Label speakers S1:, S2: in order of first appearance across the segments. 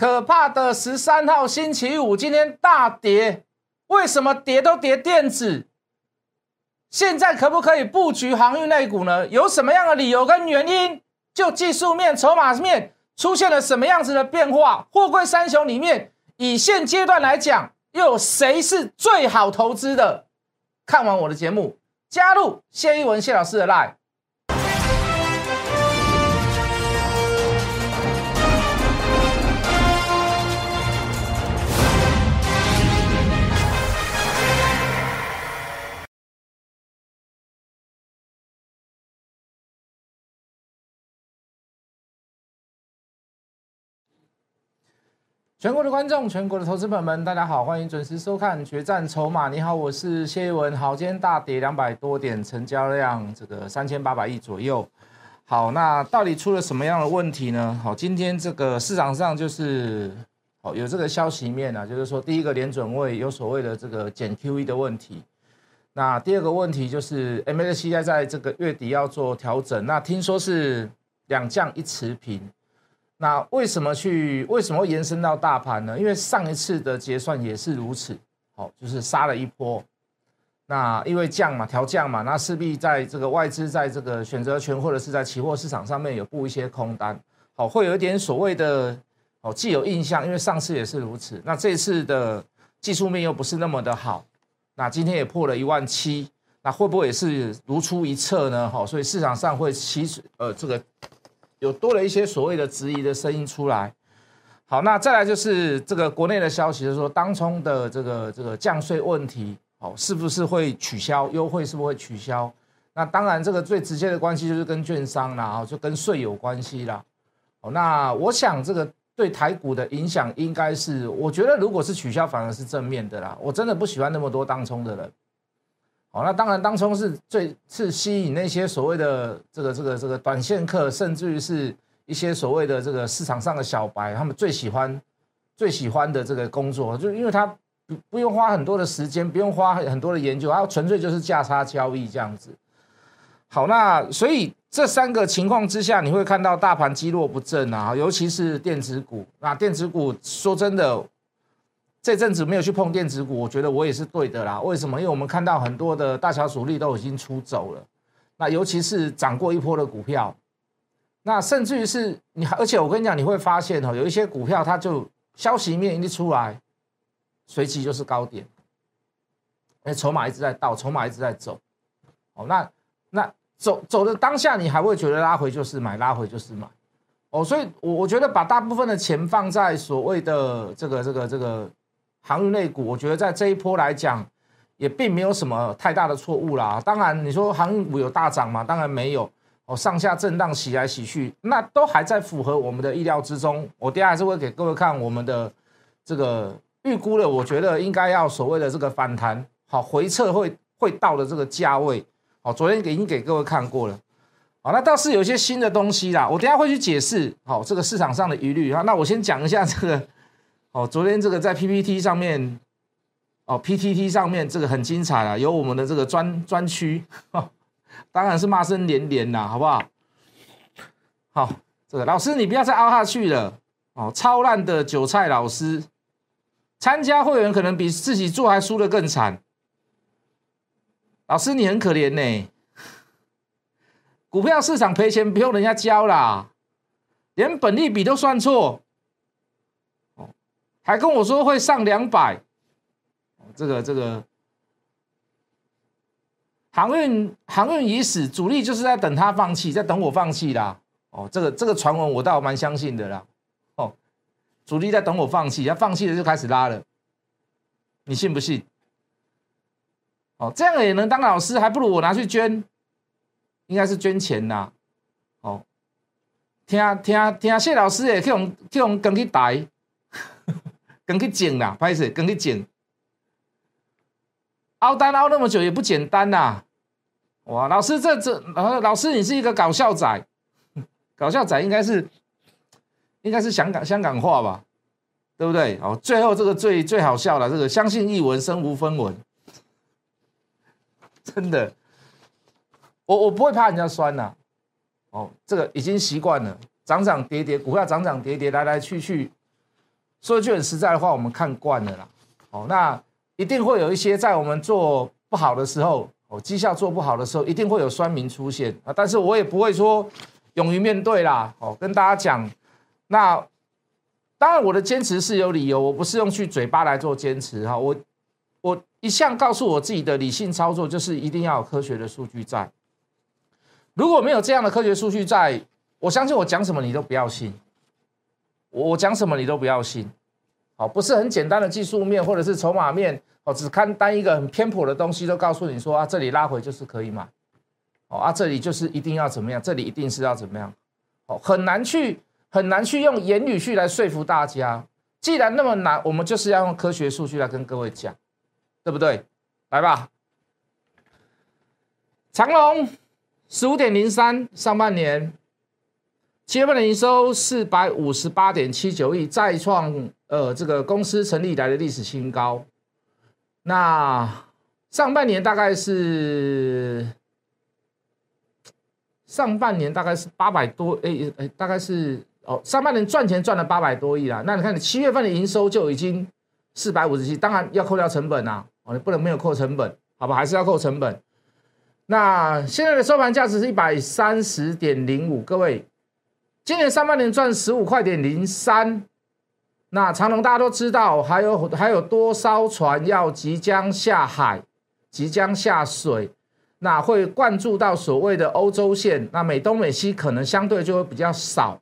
S1: 可怕的十三号星期五，今天大跌，为什么跌都跌电子？现在可不可以布局航运类股呢？有什么样的理由跟原因？就技术面、筹码面出现了什么样子的变化？货柜三雄里面，以现阶段来讲，又有谁是最好投资的？看完我的节目，加入谢一文谢老师的 line。全国的观众，全国的投资朋友们，大家好，欢迎准时收看《决战筹码》。你好，我是谢一文。好，今天大跌两百多点，成交量这个三千八百亿左右。好，那到底出了什么样的问题呢？好，今天这个市场上就是好有这个消息面啊，就是说第一个连准位有所谓的这个减 QE 的问题。那第二个问题就是 MSCI 在这个月底要做调整，那听说是两降一持平。那为什么去为什么延伸到大盘呢？因为上一次的结算也是如此，好，就是杀了一波。那因为降嘛，调降嘛，那势必在这个外资在这个选择权或者是在期货市场上面有布一些空单，好，会有一点所谓的哦既有印象，因为上次也是如此。那这次的技术面又不是那么的好，那今天也破了一万七，那会不会也是如出一辙呢？好，所以市场上会起呃这个。有多了一些所谓的质疑的声音出来，好，那再来就是这个国内的消息，就是说当冲的这个这个降税问题，哦，是不是会取消优惠？是不是会取消？那当然，这个最直接的关系就是跟券商啦，哦，就跟税有关系啦。哦，那我想这个对台股的影响应该是，我觉得如果是取消，反而是正面的啦。我真的不喜欢那么多当冲的人。好，那当然，当冲是最是吸引那些所谓的这个这个这个短线客，甚至于是一些所谓的这个市场上的小白，他们最喜欢最喜欢的这个工作，就因为他不不用花很多的时间，不用花很多的研究，他纯粹就是价差交易这样子。好，那所以这三个情况之下，你会看到大盘积弱不振啊，尤其是电子股。那电子股说真的。这阵子没有去碰电子股，我觉得我也是对的啦。为什么？因为我们看到很多的大小主力都已经出走了，那尤其是涨过一波的股票，那甚至于是你，而且我跟你讲，你会发现哦，有一些股票它就消息面一出来，随即就是高点，哎，筹码一直在倒，筹码一直在走，哦，那那走走的当下，你还会觉得拉回就是买，拉回就是买，哦，所以我我觉得把大部分的钱放在所谓的这个这个这个。航运类股，我觉得在这一波来讲，也并没有什么太大的错误啦。当然，你说航运股有大涨吗？当然没有哦，上下震荡，洗来洗去，那都还在符合我们的意料之中。我等下还是会给各位看我们的这个预估的，我觉得应该要所谓的这个反弹，好回撤会会到的这个价位。好，昨天已经给各位看过了。好，那倒是有一些新的东西啦，我等下会去解释。好，这个市场上的疑虑啊，那我先讲一下这个。哦，昨天这个在 PPT 上面，哦 PTT 上面这个很精彩啊，有我们的这个专专区，当然是骂声连连啦，好不好？好，这个老师你不要再凹下去了，哦，超烂的韭菜老师，参加会员可能比自己做还输的更惨，老师你很可怜呢，股票市场赔钱不用人家教啦，连本利比都算错。还跟我说会上两百，这个这个航运航运已死，主力就是在等他放弃，在等我放弃啦。哦，这个这个传闻我倒蛮相信的啦。哦，主力在等我放弃，要放弃了就开始拉了，你信不信？哦，这样也能当老师，还不如我拿去捐，应该是捐钱呐。哦，听听听谢老师也去用去用跟去台。跟去剪啦，不好意思，跟去剪，凹单凹那么久也不简单呐！哇，老师这这，老师你是一个搞笑仔，搞笑仔应该是应该是香港香港话吧，对不对？哦，最后这个最最好笑了这个，相信一文身无分文，真的，我我不会怕人家酸呐，哦，这个已经习惯了，涨涨跌跌，股票涨涨跌跌，来来去去。说一句很实在的话，我们看惯了啦。哦，那一定会有一些在我们做不好的时候，哦，绩效做不好的时候，一定会有酸民出现啊。但是我也不会说勇于面对啦。哦，跟大家讲，那当然我的坚持是有理由，我不是用去嘴巴来做坚持哈。我我一向告诉我自己的理性操作，就是一定要有科学的数据在。如果没有这样的科学数据在，我相信我讲什么你都不要信。我讲什么你都不要信，好，不是很简单的技术面或者是筹码面，哦，只看单一个很偏颇的东西，都告诉你说啊，这里拉回就是可以买，哦啊，这里就是一定要怎么样，这里一定是要怎么样，哦，很难去很难去用言语去来说服大家。既然那么难，我们就是要用科学数据来跟各位讲，对不对？来吧，长隆十五点零三，上半年。七月份的营收四百五十八点七九亿，再创呃这个公司成立以来的历史新高。那上半年大概是上半年大概是八百多，哎哎，大概是哦，上半年赚钱赚了八百多亿啦。那你看你七月份的营收就已经四百五十七，当然要扣掉成本啊，哦，你不能没有扣成本，好吧，还是要扣成本。那现在的收盘价值是一百三十点零五，各位。今年上半年赚十五块点零三，那长隆大家都知道，还有还有多艘船要即将下海，即将下水，那会灌注到所谓的欧洲线，那美东美西可能相对就会比较少，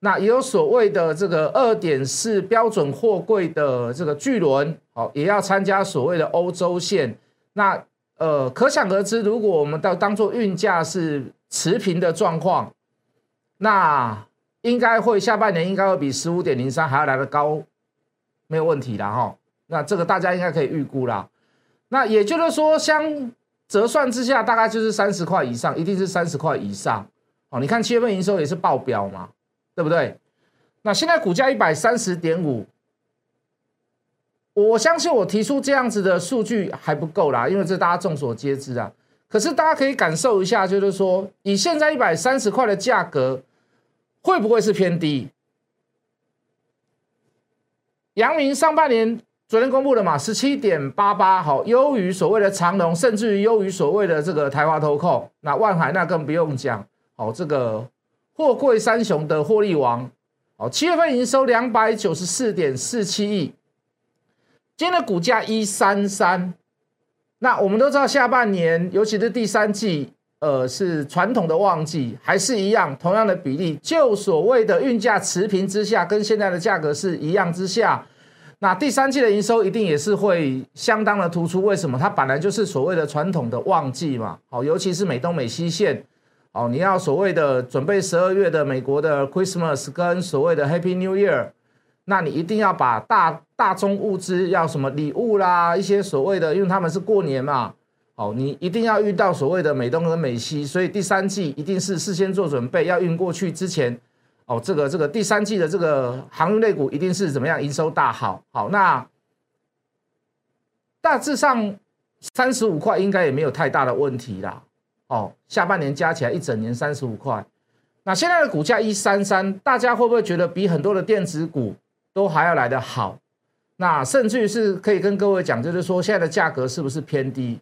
S1: 那也有所谓的这个二点四标准货柜的这个巨轮，好，也要参加所谓的欧洲线，那呃，可想而知，如果我们到当做运价是持平的状况。那应该会下半年应该会比十五点零三还要来的高，没有问题的哈。那这个大家应该可以预估啦。那也就是说，相折算之下，大概就是三十块以上，一定是三十块以上。哦，你看七月份营收也是爆表嘛，对不对？那现在股价一百三十点五，我相信我提出这样子的数据还不够啦，因为这大家众所皆知啊。可是大家可以感受一下，就是说以现在一百三十块的价格。会不会是偏低？阳明上半年昨天公布的嘛，十七点八八，好，优于所谓的长隆，甚至于优于所谓的这个台华投控。那万海那更不用讲，好，这个货柜三雄的获利王，好，七月份营收两百九十四点四七亿，今天的股价一三三。那我们都知道，下半年尤其是第三季。呃，是传统的旺季，还是一样同样的比例？就所谓的运价持平之下，跟现在的价格是一样之下，那第三季的营收一定也是会相当的突出。为什么？它本来就是所谓的传统的旺季嘛。好，尤其是美东美西线，哦，你要所谓的准备十二月的美国的 Christmas 跟所谓的 Happy New Year，那你一定要把大大宗物资要什么礼物啦，一些所谓的，因为他们是过年嘛。哦，你一定要遇到所谓的美东和美西，所以第三季一定是事先做准备，要运过去之前，哦，这个这个第三季的这个航运类股一定是怎么样营收大好，好，那大致上三十五块应该也没有太大的问题啦。哦，下半年加起来一整年三十五块，那现在的股价一三三，大家会不会觉得比很多的电子股都还要来得好？那甚至于是可以跟各位讲，就是说现在的价格是不是偏低？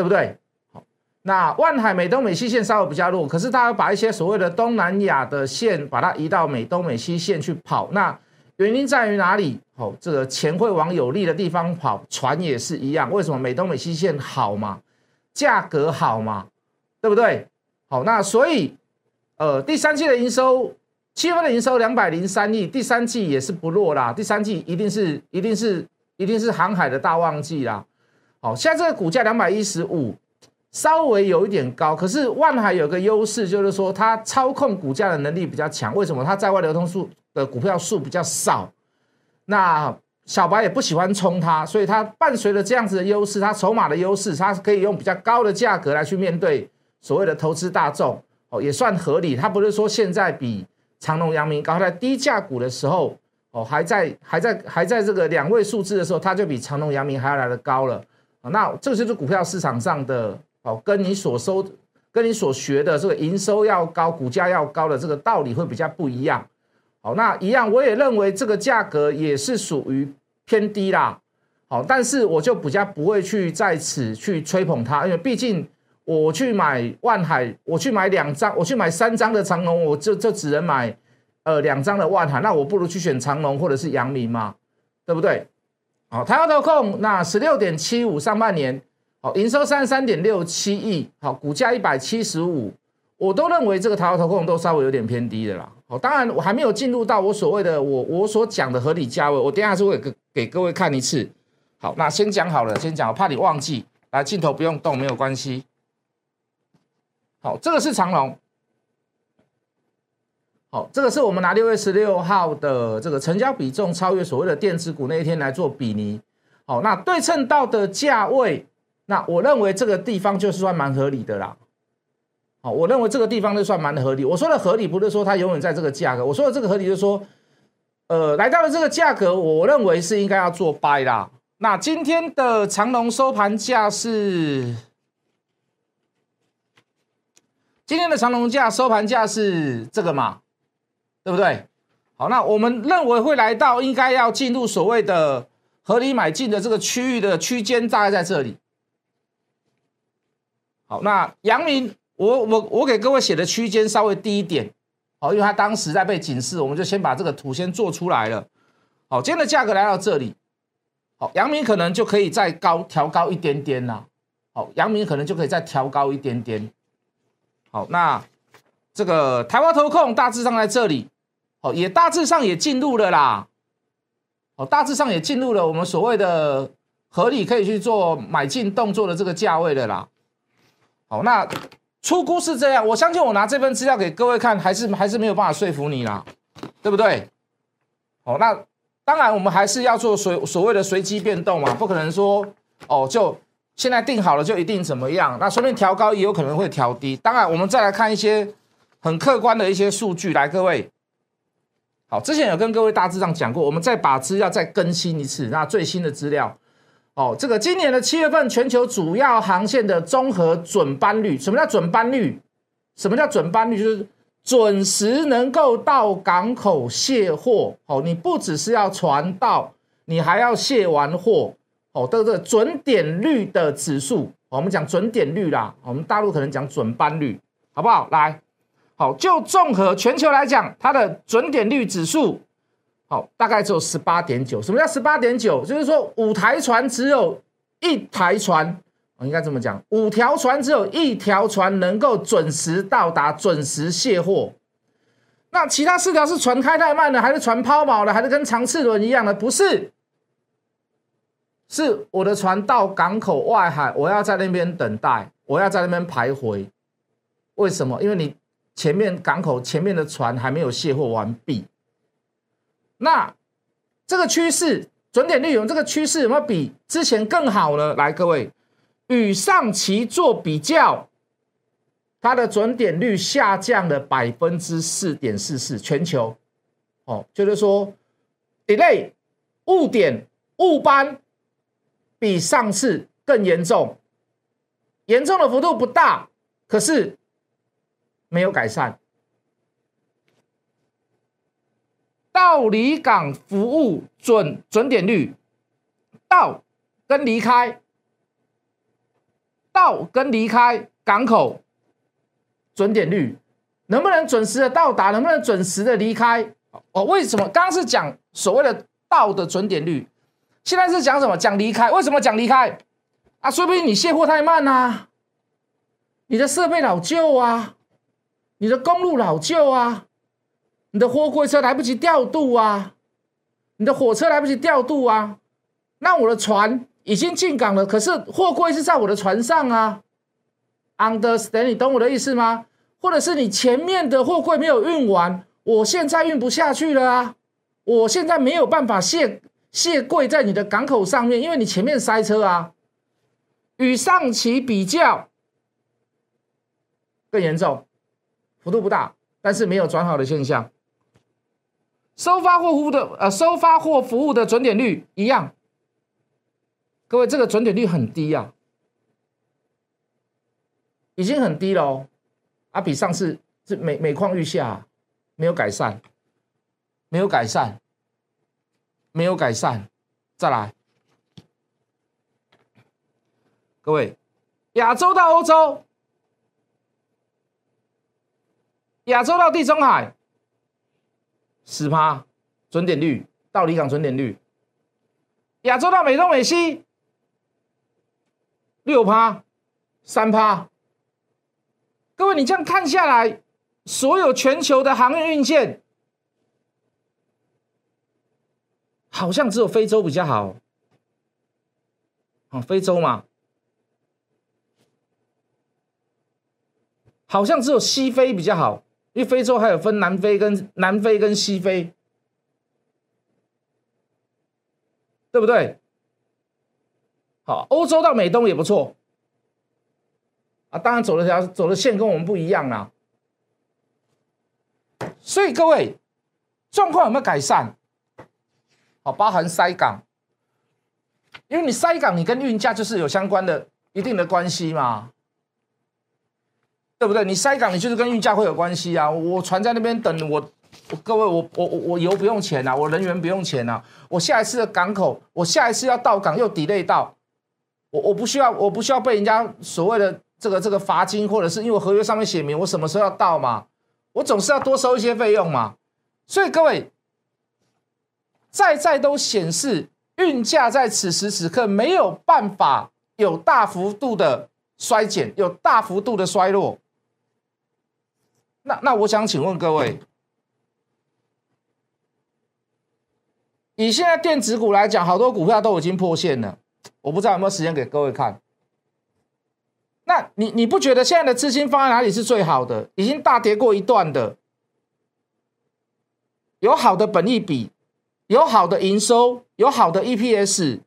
S1: 对不对？好，那万海美东美西线稍微比较弱，可是它要把一些所谓的东南亚的线把它移到美东美西线去跑。那原因在于哪里？好，这个钱会往有利的地方跑，船也是一样。为什么美东美西线好嘛？价格好嘛？对不对？好，那所以呃，第三季的营收，七月份的营收两百零三亿，第三季也是不弱啦。第三季一定是一定是一定是航海的大旺季啦。好，现在这个股价两百一十五，稍微有一点高。可是万海有个优势，就是说它操控股价的能力比较强。为什么？它在外流通数的股票数比较少，那小白也不喜欢冲它，所以它伴随着这样子的优势，它筹码的优势，它可以用比较高的价格来去面对所谓的投资大众。哦，也算合理。它不是说现在比长隆、阳明高，在低价股的时候，哦，还在还在还在这个两位数字的时候，它就比长隆、阳明还要来的高了。啊，那这个就是股票市场上的哦，跟你所收、跟你所学的这个营收要高、股价要高的这个道理会比较不一样。好，那一样我也认为这个价格也是属于偏低啦。好，但是我就比较不会去在此去吹捧它，因为毕竟我去买万海，我去买两张，我去买三张的长龙，我就就只能买呃两张的万海，那我不如去选长龙或者是阳明嘛，对不对？好，台湾投控那十六点七五上半年，好营收三十三点六七亿，好股价一百七十五，我都认为这个台湾投控都稍微有点偏低的啦。好，当然我还没有进入到我所谓的我我所讲的合理价位，我等下是会给给各位看一次。好，那先讲好了，先讲，我怕你忘记。来，镜头不用动，没有关系。好，这个是长龙。好，这个是我们拿六月十六号的这个成交比重超越所谓的电子股那一天来做比拟。好，那对称到的价位，那我认为这个地方就是算蛮合理的啦。好，我认为这个地方就算蛮合理。我说的合理不是说它永远在这个价格，我说的这个合理就是说，呃，来到了这个价格，我认为是应该要做 buy 啦。那今天的长龙收盘价是，今天的长龙价收盘价是这个嘛，对不对？好，那我们认为会来到应该要进入所谓的合理买进的这个区域的区间，大概在这里。好，那阳明，我我我给各位写的区间稍微低一点，好，因为它当时在被警示，我们就先把这个图先做出来了。好，今天的价格来到这里。好，阳明可能就可以再高调高一点点啦。好，阳明可能就可以再调高一点点。好，那这个台湾投控大致上在这里，哦，也大致上也进入了啦。哦，大致上也进入了我们所谓的合理可以去做买进动作的这个价位的啦。好，那出估是这样，我相信我拿这份资料给各位看，还是还是没有办法说服你啦，对不对？哦，那。当然，我们还是要做随所谓的随机变动嘛，不可能说哦，就现在定好了就一定怎么样。那说不定调高也有可能会调低。当然，我们再来看一些很客观的一些数据，来各位，好，之前有跟各位大致上讲过，我们再把资料再更新一次。那最新的资料，哦，这个今年的七月份全球主要航线的综合准班率，什么叫准班率？什么叫准班率？就是。准时能够到港口卸货哦，你不只是要船到，你还要卸完货哦。这个准点率的指数，我们讲准点率啦，我们大陆可能讲准班率，好不好？来，好，就综合全球来讲，它的准点率指数，好，大概只有十八点九。什么叫十八点九？就是说五台船只有一台船。我应该这么讲，五条船只有一条船能够准时到达、准时卸货，那其他四条是船开太慢了，还是船抛锚了，还是跟长次轮一样的？不是，是我的船到港口外海，我要在那边等待，我要在那边徘徊。为什么？因为你前面港口前面的船还没有卸货完毕。那这个趋势准点率有这个趋势有没有比之前更好呢？来，各位。与上期做比较，它的准点率下降了百分之四点四四，全球，哦，就是说，delay 误点误班比上次更严重，严重的幅度不大，可是没有改善。到离港服务准准点率，到跟离开。到跟离开港口准点率能不能准时的到达？能不能准时的离开？哦，为什么刚刚是讲所谓的到的准点率，现在是讲什么？讲离开？为什么讲离开？啊，说不定你卸货太慢啊，你的设备老旧啊，你的公路老旧啊，你的货柜车来不及调度啊，你的火车来不及调度啊，那我的船。已经进港了，可是货柜是在我的船上啊，understand？你懂我的意思吗？或者是你前面的货柜没有运完，我现在运不下去了啊，我现在没有办法卸卸柜在你的港口上面，因为你前面塞车啊。与上期比较更严重，幅度不大，但是没有转好的现象。收发货服务的呃，收发货服务的准点率一样。各位，这个准点率很低啊，已经很低了哦，啊，比上次是每每况愈下，没有改善。没有改善，没有改善，再来，各位，亚洲到欧洲，亚洲到地中海，十趴准点率到离港准点率，亚洲到美东美西，六趴三趴，各位，你这样看下来，所有全球的航运运线。好像只有非洲比较好，哦，非洲嘛，好像只有西非比较好，因为非洲还有分南非跟南非跟西非，对不对？好，欧洲到美东也不错，啊，当然走了条走的线跟我们不一样啦，所以各位状况有没有改善？好，包含塞港，因为你塞港，你跟运价就是有相关的一定的关系嘛，对不对？你塞港，你就是跟运价会有关系啊。我船在那边等我，各位，我我我我油不用钱啊，我人员不用钱啊。我下一次的港口，我下一次要到港又 delay 到，我我不需要，我不需要被人家所谓的这个这个罚金，或者是因为合约上面写明我什么时候要到嘛，我总是要多收一些费用嘛。所以各位。再再都显示运价在此时此刻没有办法有大幅度的衰减，有大幅度的衰落。那那我想请问各位，以现在电子股来讲，好多股票都已经破线了，我不知道有没有时间给各位看。那你你不觉得现在的资金放在哪里是最好的？已经大跌过一段的，有好的本益比。有好的营收，有好的 EPS，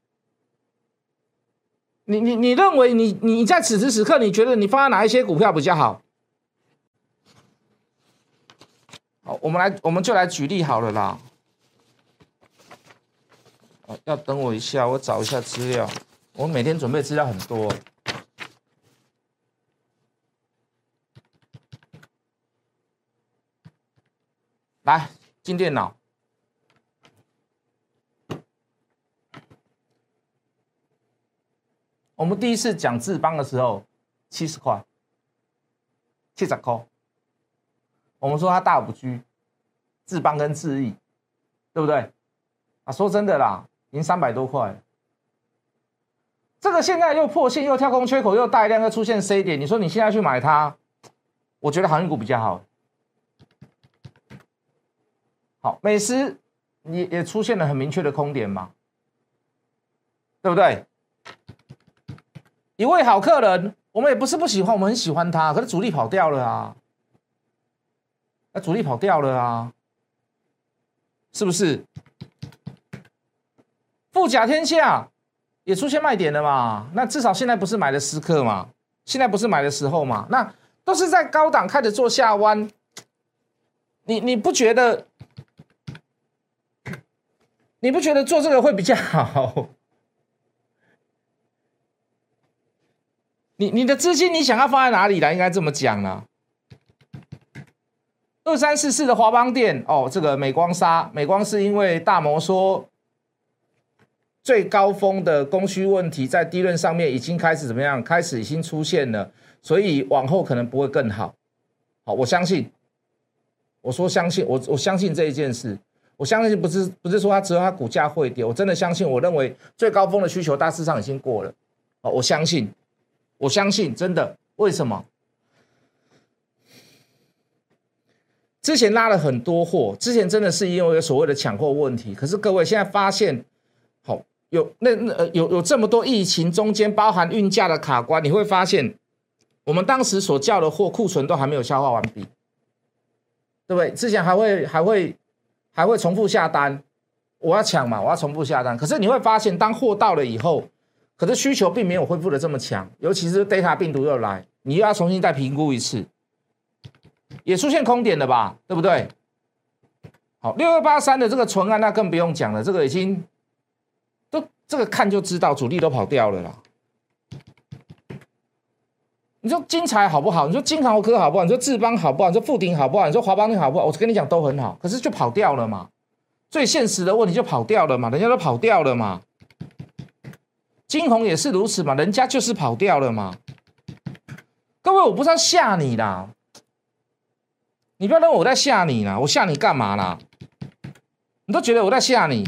S1: 你你你认为你你在此时此刻，你觉得你放在哪一些股票比较好？好，我们来我们就来举例好了啦。要等我一下，我找一下资料。我每天准备资料很多。来进电脑。我们第一次讲智邦的时候，七十块，七十块。我们说它大五 G，智邦跟智毅，对不对？啊，说真的啦，已经三百多块。这个现在又破线，又跳空缺口，又大量又出现 C 点，你说你现在去买它，我觉得航运股比较好。好，美食也也出现了很明确的空点嘛，对不对？一位好客人，我们也不是不喜欢，我们很喜欢他，可是主力跑掉了啊！那主力跑掉了啊，是不是？富甲天下也出现卖点了嘛？那至少现在不是买的时刻嘛？现在不是买的时候嘛？那都是在高档开始做下弯，你你不觉得？你不觉得做这个会比较好？你你的资金你想要放在哪里来？应该这么讲啊。二三四四的华邦店哦，这个美光沙，美光是因为大摩说最高峰的供需问题在低论上面已经开始怎么样？开始已经出现了，所以往后可能不会更好。好，我相信，我说相信，我我相信这一件事，我相信不是不是说它只有它股价会跌，我真的相信，我认为最高峰的需求大致上已经过了。哦，我相信。我相信真的，为什么？之前拉了很多货，之前真的是因为所谓的抢货问题。可是各位现在发现，好有那那呃有有这么多疫情中间包含运价的卡关，你会发现我们当时所叫的货库存都还没有消化完毕，对不对？之前还会还会还会重复下单，我要抢嘛，我要重复下单。可是你会发现，当货到了以后。可是需求并没有恢复的这么强，尤其是 Delta 病毒又来，你又要重新再评估一次，也出现空点了吧？对不对？好，六二八三的这个存案那更不用讲了，这个已经都这个看就知道主力都跑掉了啦。你说金财好不好？你说金豪科好不好？你说智邦好不好？你说富鼎好不好？你说华邦你好不好？我跟你讲都很好，可是就跑掉了嘛。最现实的问题就跑掉了嘛，人家都跑掉了嘛。金红也是如此嘛，人家就是跑掉了嘛。各位，我不是要吓你啦，你不要认为我在吓你啦，我吓你干嘛啦？你都觉得我在吓你？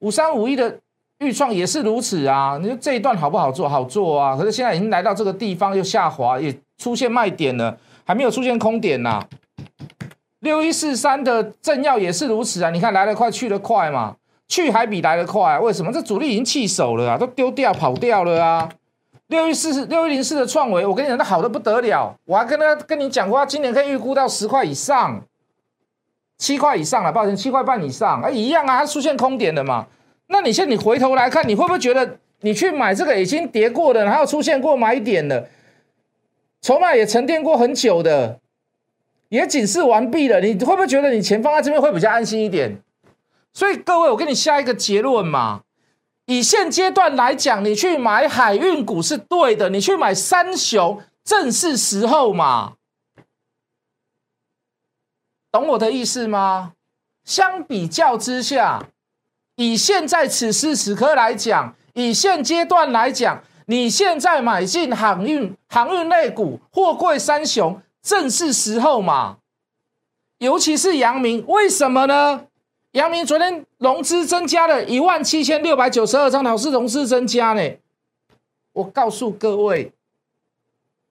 S1: 五三五一的预创也是如此啊，你说这一段好不好做？好做啊，可是现在已经来到这个地方又下滑，也出现卖点了，还没有出现空点呐。六一四三的正要也是如此啊，你看来得快去得快嘛。去还比来的快，为什么？这主力已经弃手了啊，都丢掉跑掉了啊！六一四六一零四的创维，我跟你讲，那好的不得了，我还跟他跟你讲过，它今年可以预估到十块以上，七块以上了，抱歉，七块半以上，啊，一样啊，它出现空点了嘛？那你现在你回头来看，你会不会觉得你去买这个已经跌过的，然后出现过买点的，筹码也沉淀过很久的，也警示完毕了，你会不会觉得你钱放在这边会比较安心一点？所以各位，我给你下一个结论嘛。以现阶段来讲，你去买海运股是对的，你去买三雄正是时候嘛。懂我的意思吗？相比较之下，以现在此时此刻来讲，以现阶段来讲，你现在买进航运航运类股、货柜三雄正是时候嘛。尤其是阳明，为什么呢？阳明昨天融资增加了一万七千六百九十二张，老师融资增加呢？我告诉各位，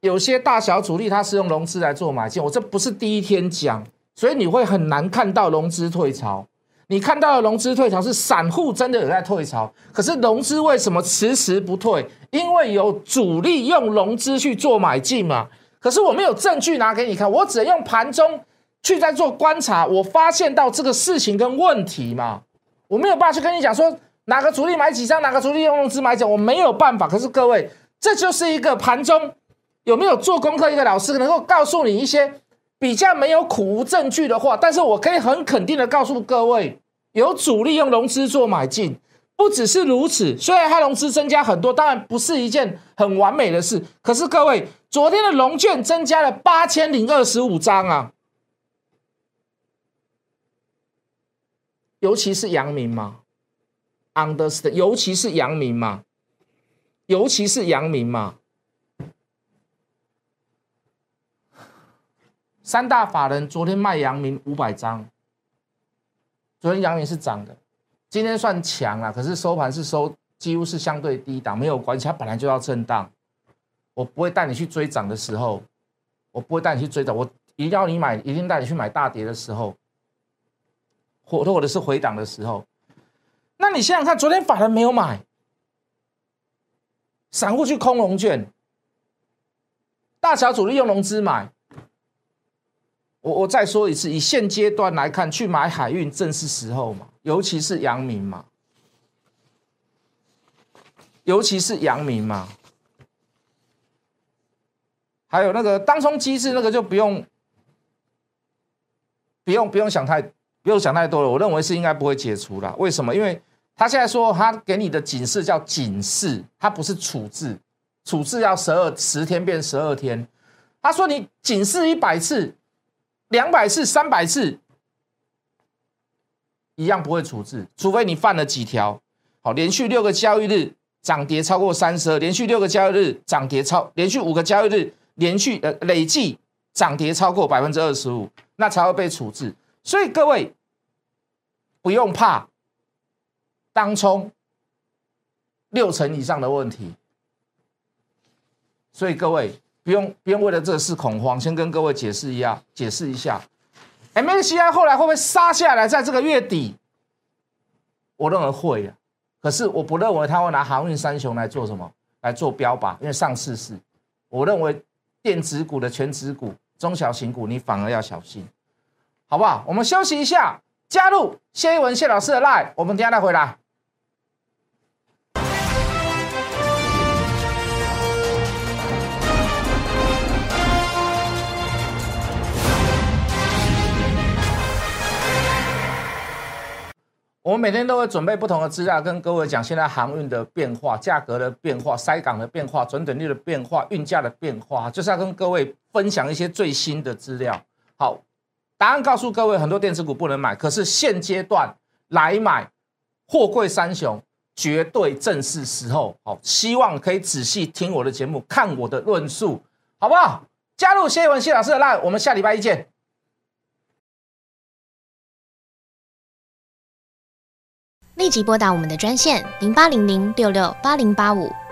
S1: 有些大小主力他是用融资来做买进，我这不是第一天讲，所以你会很难看到融资退潮。你看到的融资退潮是散户真的有在退潮，可是融资为什么迟迟不退？因为有主力用融资去做买进嘛。可是我没有证据拿给你看，我只能用盘中。去在做观察，我发现到这个事情跟问题嘛，我没有办法去跟你讲说哪个主力买几张，哪个主力用融资买讲，我没有办法。可是各位，这就是一个盘中有没有做功课一个老师能够告诉你一些比较没有苦无证据的话，但是我可以很肯定的告诉各位，有主力用融资做买进，不只是如此。虽然它融资增加很多，当然不是一件很完美的事，可是各位，昨天的龙券增加了八千零二十五张啊。尤其是阳明嘛，understand，尤其是阳明嘛，尤其是阳明嘛，三大法人昨天卖阳明五百张，昨天阳明是涨的，今天算强了，可是收盘是收几乎是相对低档，没有关系，它本来就要震荡，我不会带你去追涨的时候，我不会带你去追涨，我一定要你买，一定带你去买大跌的时候。或或者是回档的时候，那你想想看，昨天法人没有买，散户去空龙券，大小主力用融资买。我我再说一次，以现阶段来看，去买海运正是时候嘛，尤其是阳明嘛，尤其是阳明嘛，还有那个当冲机制，那个就不用，不用不用想太。不用想太多了，我认为是应该不会解除了。为什么？因为他现在说他给你的警示叫警示，他不是处置，处置要十二十天变十二天。他说你警示一百次、两百次、三百次，一样不会处置，除非你犯了几条。好，连续六个交易日涨跌超过三十二，连续六个交易日涨跌超，连续五个交易日连续呃累计涨跌超过百分之二十五，那才会被处置。所以各位不用怕当冲六成以上的问题。所以各位不用不用为了这事恐慌，先跟各位解释一下，解释一下，MSCI 后来会不会杀下来？在这个月底，我认为会啊。可是我不认为他会拿航运三雄来做什么来做标靶，因为上市是，我认为电子股的全指股、中小型股，你反而要小心。好不好？我们休息一下，加入谢一文谢老师的 line，我们等下再回来。我们每天都会准备不同的资料，跟各位讲现在航运的变化、价格的变化、塞港的变化、准等率的变化、运价的变化，就是要跟各位分享一些最新的资料。好。答案告诉各位，很多电子股不能买，可是现阶段来买货柜三雄，绝对正是时候。好，希望可以仔细听我的节目，看我的论述，好不好？加入谢文谢老师的 line，我们下礼拜一见。
S2: 立即拨打我们的专线零八零零六六八零八五